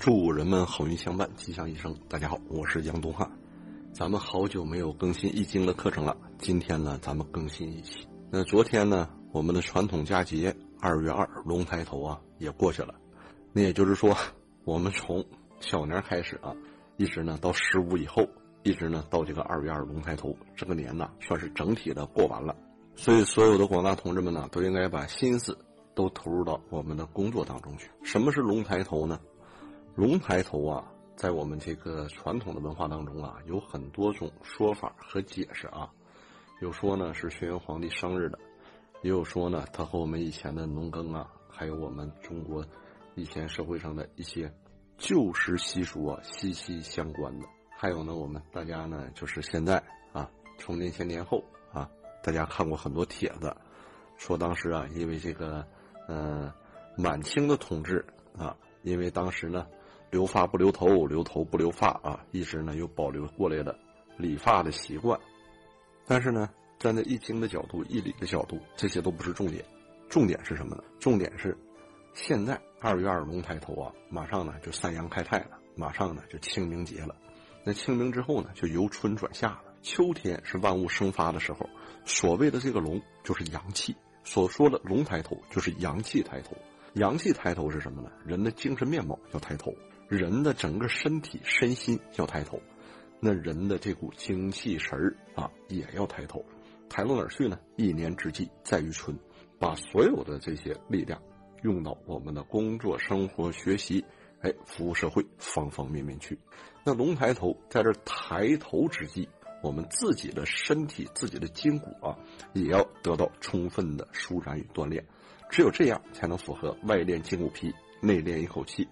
祝人们好运相伴，吉祥一生。大家好，我是杨东汉。咱们好久没有更新易经的课程了，今天呢，咱们更新一期。那昨天呢，我们的传统佳节二月二龙抬头啊，也过去了。那也就是说，我们从小年开始啊，一直呢到十五以后，一直呢到这个二月二龙抬头，这个年呢算是整体的过完了。所以，所有的广大同志们呢，都应该把心思都投入到我们的工作当中去。什么是龙抬头呢？龙抬头啊，在我们这个传统的文化当中啊，有很多种说法和解释啊。有说呢是轩辕皇帝生日的，也有说呢他和我们以前的农耕啊，还有我们中国以前社会上的一些旧时习俗啊息息相关的。还有呢，我们大家呢就是现在啊，从年前年后啊，大家看过很多帖子，说当时啊，因为这个呃满清的统治啊，因为当时呢。留发不留头，留头不留发啊，一直呢有保留过来的理发的习惯。但是呢，站在易经的角度、易理的角度，这些都不是重点。重点是什么呢？重点是现在二月二龙抬头啊，马上呢就三阳开泰了，马上呢就清明节了。那清明之后呢，就由春转夏了。秋天是万物生发的时候，所谓的这个龙就是阳气，所说的龙抬头就是阳气抬头。阳气抬头是什么呢？人的精神面貌要抬头。人的整个身体身心要抬头，那人的这股精气神儿啊也要抬头，抬到哪儿去呢？一年之计在于春，把所有的这些力量用到我们的工作、生活、学习，哎，服务社会方方面面去。那龙抬头，在这抬头之际，我们自己的身体、自己的筋骨啊，也要得到充分的舒展与锻炼。只有这样，才能符合外练筋骨皮，内练一口气。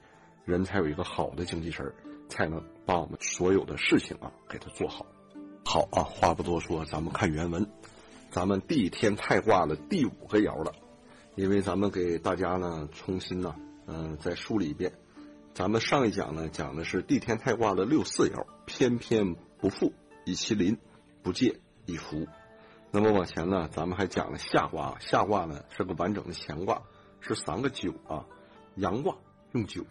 人才有一个好的精气神儿，才能把我们所有的事情啊给它做好。好啊，话不多说，咱们看原文。咱们地天泰卦的第五个爻了，因为咱们给大家呢重新呢，嗯，再梳理一遍。咱们上一讲呢讲的是地天泰卦的六四爻，偏偏不复以其邻，不借以福。那么往前呢，咱们还讲了下卦，下卦呢是个完整的乾卦，是三个九啊，阳卦用九。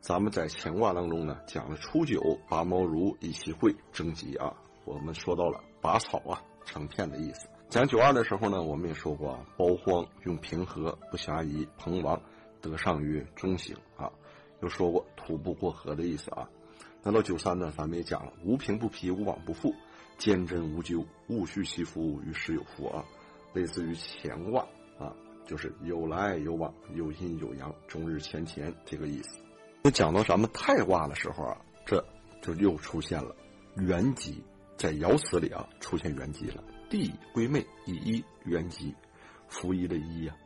咱们在乾卦当中呢，讲了初九拔毛如以其会征吉啊。我们说到了拔草啊成片的意思。讲九二的时候呢，我们也说过啊，包荒用平和不暇疑，彭王得上于中行啊。又说过徒步过河的意思啊。那到九三呢，咱们也讲了无平不疲，无往不复，坚贞无咎，物续其福，于时有福啊。类似于乾卦啊，就是有来有往，有阴有阳，终日乾乾这个意思。那讲到咱们太卦的时候啊，这就又出现了元吉，在爻辞里啊出现元吉了。地归妹，以一元吉，伏一的一呀。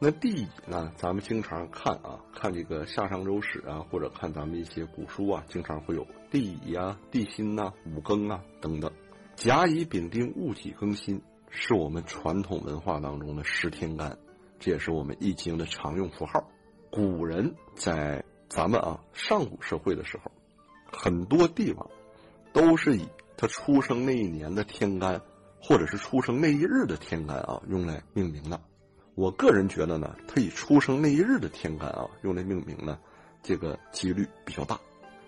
那地乙呢，咱们经常看啊，看这个夏商周史啊，或者看咱们一些古书啊，经常会有地乙呀、地心呐、五更啊等等。甲乙丙丁戊己庚辛，是我们传统文化当中的十天干，这也是我们易经的常用符号。古人在咱们啊，上古社会的时候，很多帝王都是以他出生那一年的天干，或者是出生那一日的天干啊，用来命名的。我个人觉得呢，他以出生那一日的天干啊，用来命名呢，这个几率比较大。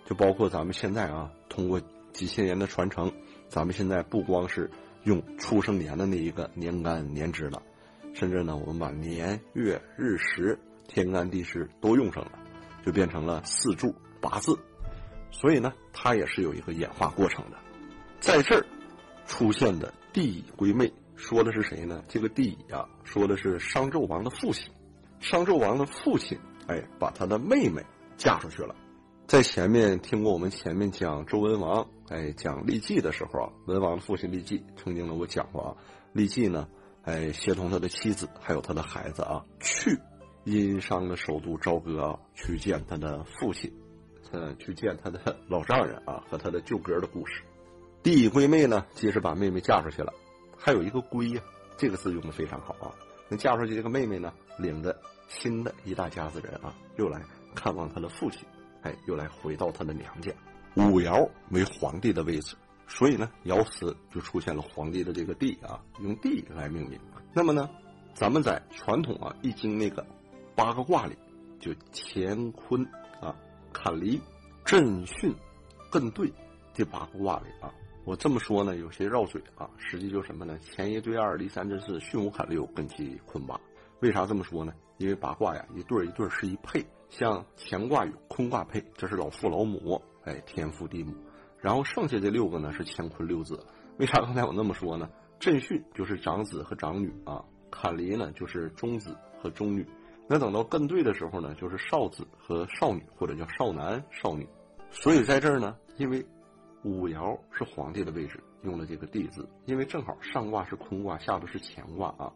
就包括咱们现在啊，通过几千年的传承，咱们现在不光是用出生年的那一个年干年支了，甚至呢，我们把年月日时、天干地支都用上了。就变成了四柱八字，所以呢，它也是有一个演化过程的。在这儿出现的帝乙归妹，说的是谁呢？这个帝乙啊，说的是商纣王的父亲。商纣王的父亲，哎，把他的妹妹嫁出去了。在前面听过我们前面讲周文王，哎，讲骊姬的时候啊，文王的父亲骊姬曾经呢，我讲过啊，骊姬呢，哎，协同他的妻子还有他的孩子啊，去。殷商的首都朝歌啊，去见他的父亲，嗯，去见他的老丈人啊，和他的舅哥的故事。弟乙归妹呢，即是把妹妹嫁出去了，还有一个归呀，这个字用的非常好啊。那嫁出去这个妹妹呢，领着新的一大家子人啊，又来看望他的父亲，哎，又来回到他的娘家。五爻为皇帝的位置，所以呢，爻辞就出现了皇帝的这个帝啊，用帝来命名。那么呢，咱们在传统啊《易经》那个。八个卦里，就乾坤啊，坎离、震巽、艮兑这八个卦里啊。我这么说呢，有些绕嘴啊，实际就什么呢？乾一对二，离三震四，巽五坎六，艮七坤八。为啥这么说呢？因为八卦呀，一对一对是一配，像乾卦与坤卦配，这是老父老母，哎，天父地母。然后剩下这六个呢是乾坤六子。为啥刚才我那么说呢？震巽就是长子和长女啊，坎离呢就是中子和中女。那等到艮兑的时候呢，就是少子和少女，或者叫少男少女。所以在这儿呢，因为五爻是皇帝的位置，用了这个地字，因为正好上卦是坤卦，下边是乾卦啊，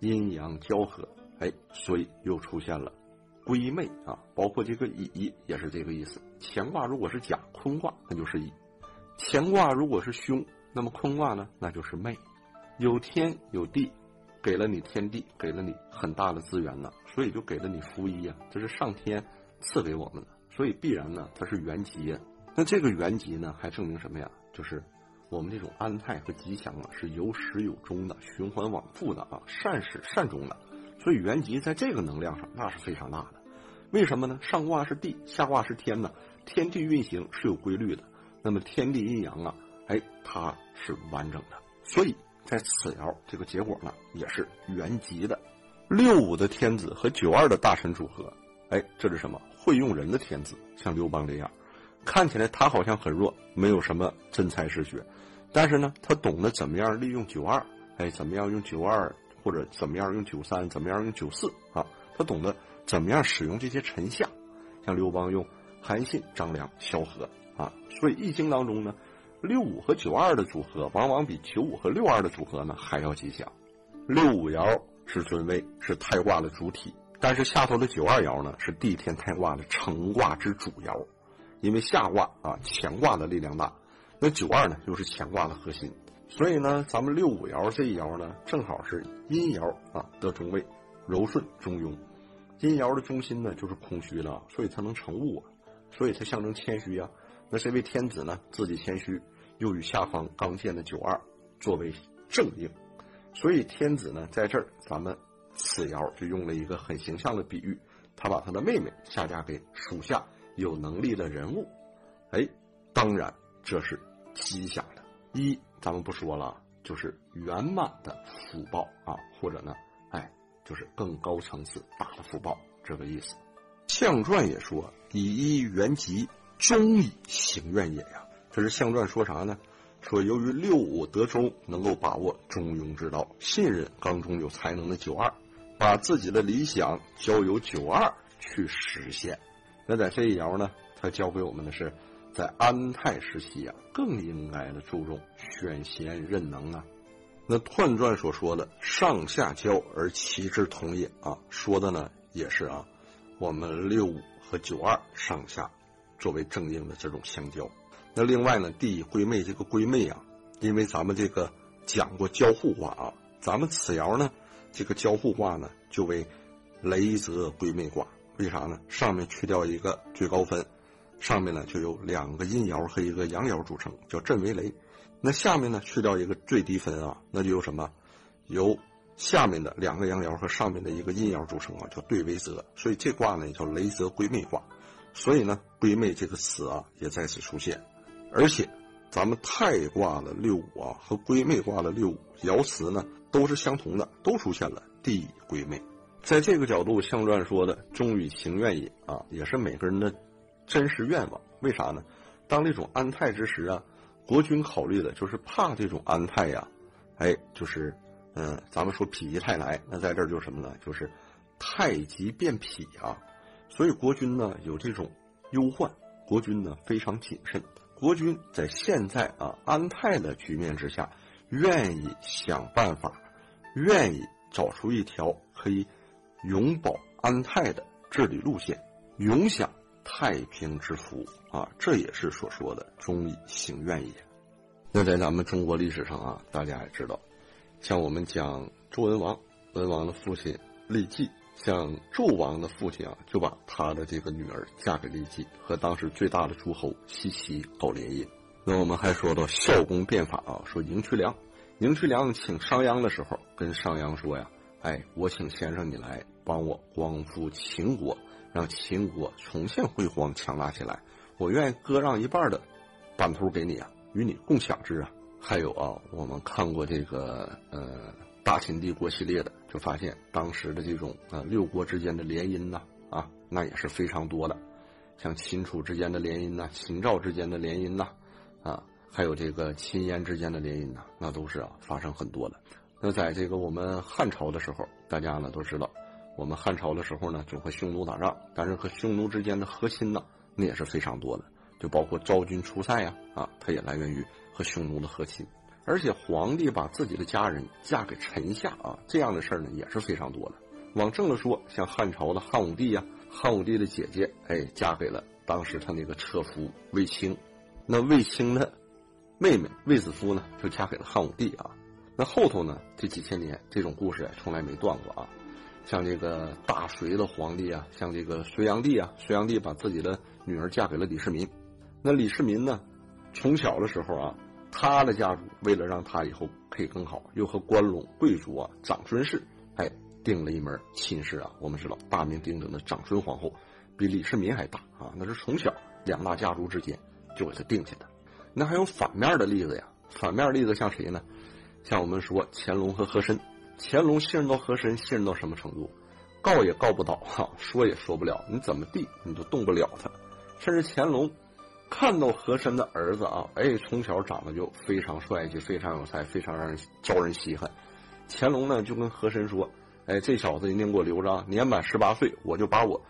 阴阳交合，哎，所以又出现了归妹啊，包括这个乙也是这个意思。乾卦如果是甲，坤卦那就是乙；乾卦如果是凶，那么坤卦呢，那就是妹。有天有地，给了你天地，给了你很大的资源呢，所以就给了你夫一啊，这是上天赐给我们的，所以必然呢，它是原吉。那这个原吉呢，还证明什么呀？就是我们这种安泰和吉祥啊，是有始有终的，循环往复的啊，善始善终的。所以原吉在这个能量上，那是非常大的。为什么呢？上卦是地，下卦是天呢？天地运行是有规律的，那么天地阴阳啊，哎，它是完整的，所以。在此爻这个结果呢，也是原吉的。六五的天子和九二的大臣组合，哎，这是什么？会用人的天子，像刘邦这样，看起来他好像很弱，没有什么真才实学，但是呢，他懂得怎么样利用九二，哎，怎么样用九二，或者怎么样用九三，怎么样用九四啊？他懂得怎么样使用这些臣下，像刘邦用韩信、张良、萧何啊。所以《易经》当中呢。六五和九二的组合，往往比九五和六二的组合呢还要吉祥。六五爻是尊位，是太卦的主体，但是下头的九二爻呢是地天太卦的成卦之主爻，因为下卦啊乾卦的力量大，那九二呢又是乾卦的核心，所以呢咱们六五爻这一爻呢正好是阴爻啊得中位，柔顺中庸。阴爻的中心呢就是空虚了，所以它能成物啊，所以它象征谦虚呀。那这位天子呢，自己谦虚，又与下方刚健的九二作为正应，所以天子呢在这儿，咱们此爻就用了一个很形象的比喻，他把他的妹妹下嫁给属下有能力的人物，哎，当然这是吉祥的。一咱们不说了，就是圆满的福报啊，或者呢，哎，就是更高层次大的福报这个意思。相传也说以一圆吉。终以行愿也呀，这是相传说啥呢？说由于六五得中，能够把握中庸之道，信任刚中有才能的九二，把自己的理想交由九二去实现。那在这一爻呢，他教给我们的是，在安泰时期啊，更应该的注重选贤任能啊。那彖传所说的上下交而其之同也啊，说的呢也是啊，我们六五和九二上下。作为正应的这种相交，那另外呢，地归妹这个归妹啊，因为咱们这个讲过交互卦啊，咱们此爻呢，这个交互卦呢就为雷泽归妹卦。为啥呢？上面去掉一个最高分，上面呢就有两个阴爻和一个阳爻组成，叫震为雷。那下面呢去掉一个最低分啊，那就有什么？由下面的两个阳爻和上面的一个阴爻组成啊，叫对为泽。所以这卦呢也叫雷泽归妹卦。所以呢，归妹这个词啊也在此出现，而且咱们太卦的六五啊和归妹卦的六五爻辞呢都是相同的，都出现了地归妹。在这个角度，象传说的忠与情愿也啊，也是每个人的真实愿望。为啥呢？当这种安泰之时啊，国君考虑的就是怕这种安泰呀，哎，就是嗯，咱们说否极泰来，那在这儿就是什么呢？就是太极变否啊。所以国君呢有这种忧患，国君呢非常谨慎。国君在现在啊安泰的局面之下，愿意想办法，愿意找出一条可以永保安泰的治理路线，永享太平之福啊！这也是所说的忠以行愿也。那在咱们中国历史上啊，大家也知道，像我们讲周文王，文王的父亲郦纪。像纣王的父亲啊，就把他的这个女儿嫁给郦纪，和当时最大的诸侯西岐搞联姻。那我们还说到孝公变法啊，说赢渠梁，赢渠梁请商鞅的时候，跟商鞅说呀：“哎，我请先生你来帮我光复秦国，让秦国重现辉煌强大起来，我愿意割让一半的版图给你啊，与你共享之啊。还有啊，我们看过这个呃大秦帝国系列的，就发现当时的这种呃六国之间的联姻呐啊，那也是非常多的，像秦楚之间的联姻呐，秦赵之间的联姻呐，啊，还有这个秦燕之间的联姻呐，那都是啊发生很多的。那在这个我们汉朝的时候，大家呢都知道，我们汉朝的时候呢就和匈奴打仗，但是和匈奴之间的和亲呢，那也是非常多的，就包括昭君出塞呀，啊，它也来源于。和匈奴的和亲，而且皇帝把自己的家人嫁给臣下啊，这样的事儿呢也是非常多的。往正了说，像汉朝的汉武帝呀，汉武帝的姐姐哎嫁给了当时他那个车夫卫青，那卫青的妹妹卫子夫呢就嫁给了汉武帝啊。那后头呢这几千年这种故事从来没断过啊。像这个大隋的皇帝啊，像这个隋炀帝啊，隋炀帝把自己的女儿嫁给了李世民，那李世民呢从小的时候啊。他的家族为了让他以后可以更好，又和关陇贵族啊长孙氏哎定了一门亲事啊。我们知道大名鼎鼎的长孙皇后比李世民还大啊，那是从小两大家族之间就给他定下的。那还有反面的例子呀？反面例子像谁呢？像我们说乾隆和和珅，乾隆信任到和珅，信任到什么程度？告也告不倒哈，说也说不了，你怎么地你都动不了他，甚至乾隆。看到和珅的儿子啊，哎，从小长得就非常帅气，非常有才，非常让人招人稀罕。乾隆呢就跟和珅说：“哎，这小子一定给我留着，年满十八岁，我就把我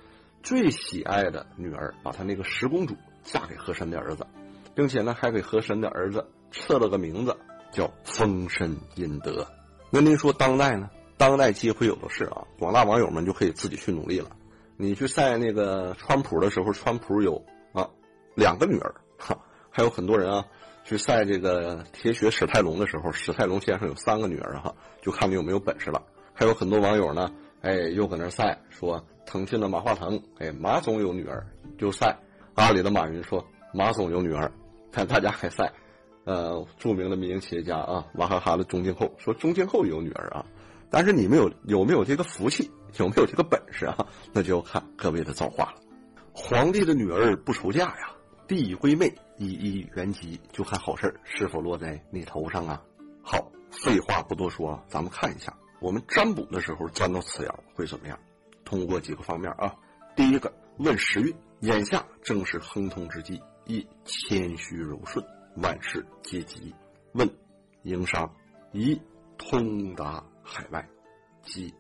最喜爱的女儿，把他那个十公主嫁给和珅的儿子，并且呢还给和珅的儿子赐了个名字叫丰绅殷德。”那您说当代呢？当代机会有的是啊，广大网友们就可以自己去努力了。你去晒那个川普的时候，川普有。两个女儿，哈，还有很多人啊，去晒这个铁血史泰龙的时候，史泰龙先生有三个女儿哈，就看你有没有本事了。还有很多网友呢，哎，又搁那晒说腾讯的马化腾，哎，马总有女儿，就晒阿里的马云说马总有女儿，看大家还晒，呃，著名的民营企业家啊，娃哈哈的钟庆后说钟庆后有女儿啊，但是你们有有没有这个福气，有没有这个本事啊？那就要看各位的造化了。皇帝的女儿不愁嫁呀。帝以归妹，一一原吉，就看好事是否落在你头上啊！好，废话不多说，咱们看一下，我们占卜的时候占到此爻会怎么样？通过几个方面啊，第一个问时运，眼下正是亨通之际，一谦虚柔顺，万事皆吉。问营商，宜通达海外，吉。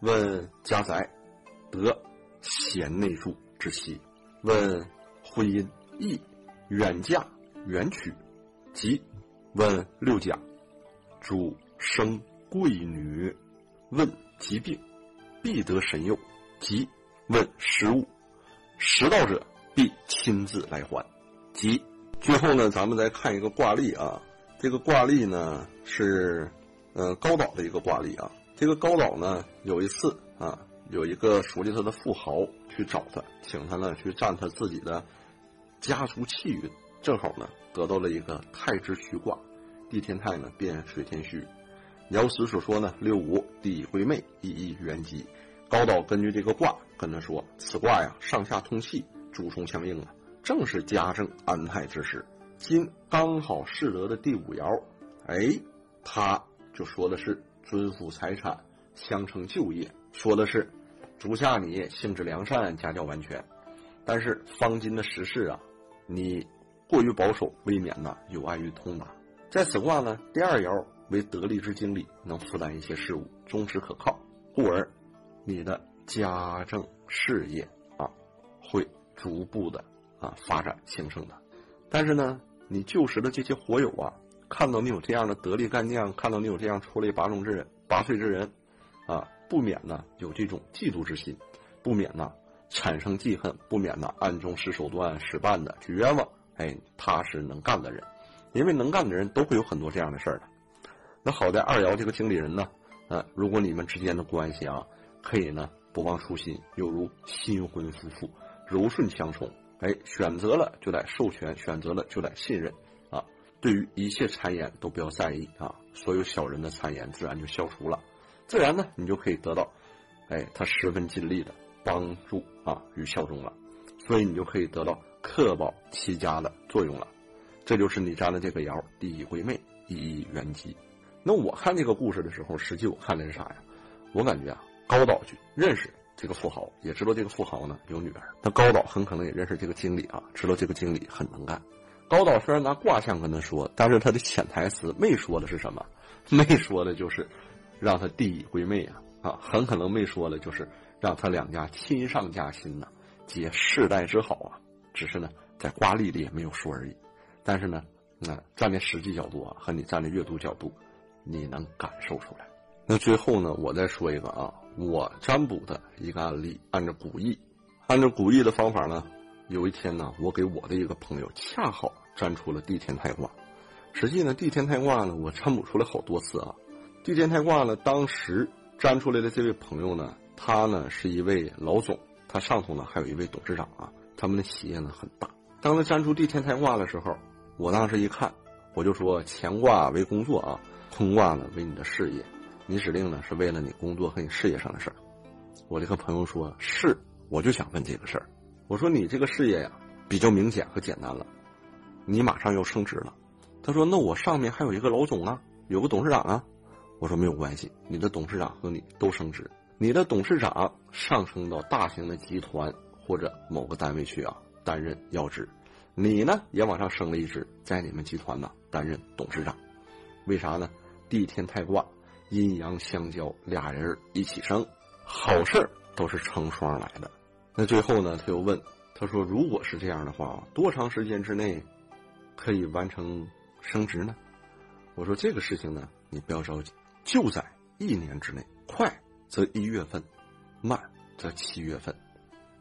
问家宅，得贤内助之妻。问婚姻。易远嫁远娶，吉。问六甲，主生贵女。问疾病，必得神佑，吉。问食物，食道者必亲自来还，吉。最后呢，咱们再看一个卦例啊。这个卦例呢是，呃，高岛的一个卦例啊。这个高岛呢有一次啊，有一个熟悉他的富豪去找他，请他呢去占他自己的。家族气运正好呢，得到了一个太之虚卦，地天泰呢变水天虚。爻辞所说呢，六五地归妹，一一元吉。高岛根据这个卦跟他说，此卦呀上下通气，主冲相应啊，正是家政安泰之时。今刚好适得的第五爻，哎，他就说的是尊父财产，相承旧业，说的是足下你性质良善，家教完全。但是方今的时事啊。你过于保守，未免呢有碍于通达。在此卦呢，第二爻为得力之经理，能负担一些事务，忠实可靠，故而你的家政事业啊会逐步的啊发展兴盛的。但是呢，你旧时的这些伙友啊，看到你有这样的得力干将，看到你有这样出类拔萃之人，拔萃之人啊，不免呢有这种嫉妒之心，不免呢。产生记恨，不免呢暗中使手段、使绊的去冤枉。哎，他是能干的人，因为能干的人都会有很多这样的事儿的。那好在二爻这个经理人呢，呃，如果你们之间的关系啊，可以呢不忘初心，犹如新婚夫妇，柔顺相处。哎，选择了就得授权，选择了就得信任啊。对于一切谗言都不要在意啊，所有小人的谗言自然就消除了，自然呢你就可以得到，哎，他十分尽力的。帮助啊与效忠了，所以你就可以得到克保齐家的作用了。这就是你占的这个爻，第一归妹，一一元吉。那我看这个故事的时候，实际我看的是啥呀？我感觉啊，高岛君认识这个富豪，也知道这个富豪呢有女儿。那高岛很可能也认识这个经理啊，知道这个经理很能干。高岛虽然拿卦象跟他说，但是他的潜台词没说的是什么？没说的就是让他第一归妹啊啊，很可能没说的就是让他两家亲上加亲呐，结世代之好啊。只是呢，在卦例里也没有说而已。但是呢，那站在实际角度啊，和你站在阅读角度，你能感受出来。那最后呢，我再说一个啊，我占卜的一个案例，按照古意，按照古意的方法呢，有一天呢，我给我的一个朋友恰好。占出了地天泰卦，实际呢，地天泰卦呢，我占卜出来好多次啊。地天泰卦呢，当时占出来的这位朋友呢，他呢是一位老总，他上头呢还有一位董事长啊，他们的企业呢很大。当他占出地天泰卦的时候，我当时一看，我就说乾卦为工作啊，坤卦呢为你的事业，你指定呢是为了你工作和你事业上的事儿。我这个朋友说是，我就想问这个事儿。我说你这个事业呀，比较明显和简单了。你马上要升职了，他说：“那我上面还有一个老总啊，有个董事长啊。”我说：“没有关系，你的董事长和你都升职，你的董事长上升到大型的集团或者某个单位去啊，担任要职，你呢也往上升了一职，在你们集团呢担任董事长。为啥呢？地天泰卦，阴阳相交，俩人一起升，好事都是成双来的。那最后呢，他又问，他说：如果是这样的话，多长时间之内？”可以完成升职呢？我说这个事情呢，你不要着急，就在一年之内，快则一月份，慢则七月份，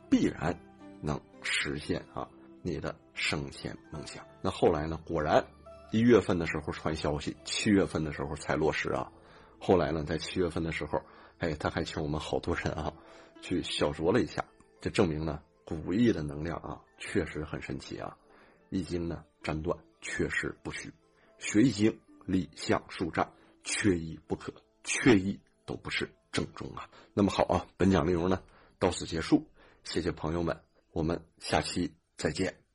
必然能实现啊你的升迁梦想。那后来呢？果然一月份的时候传消息，七月份的时候才落实啊。后来呢，在七月份的时候，哎，他还请我们好多人啊去小酌了一下，这证明呢，古意的能量啊，确实很神奇啊。易经呢？斩断确实不虚，学易经立项数战，缺一不可，缺一都不是正宗啊。那么好啊，本讲内容呢到此结束，谢谢朋友们，我们下期再见。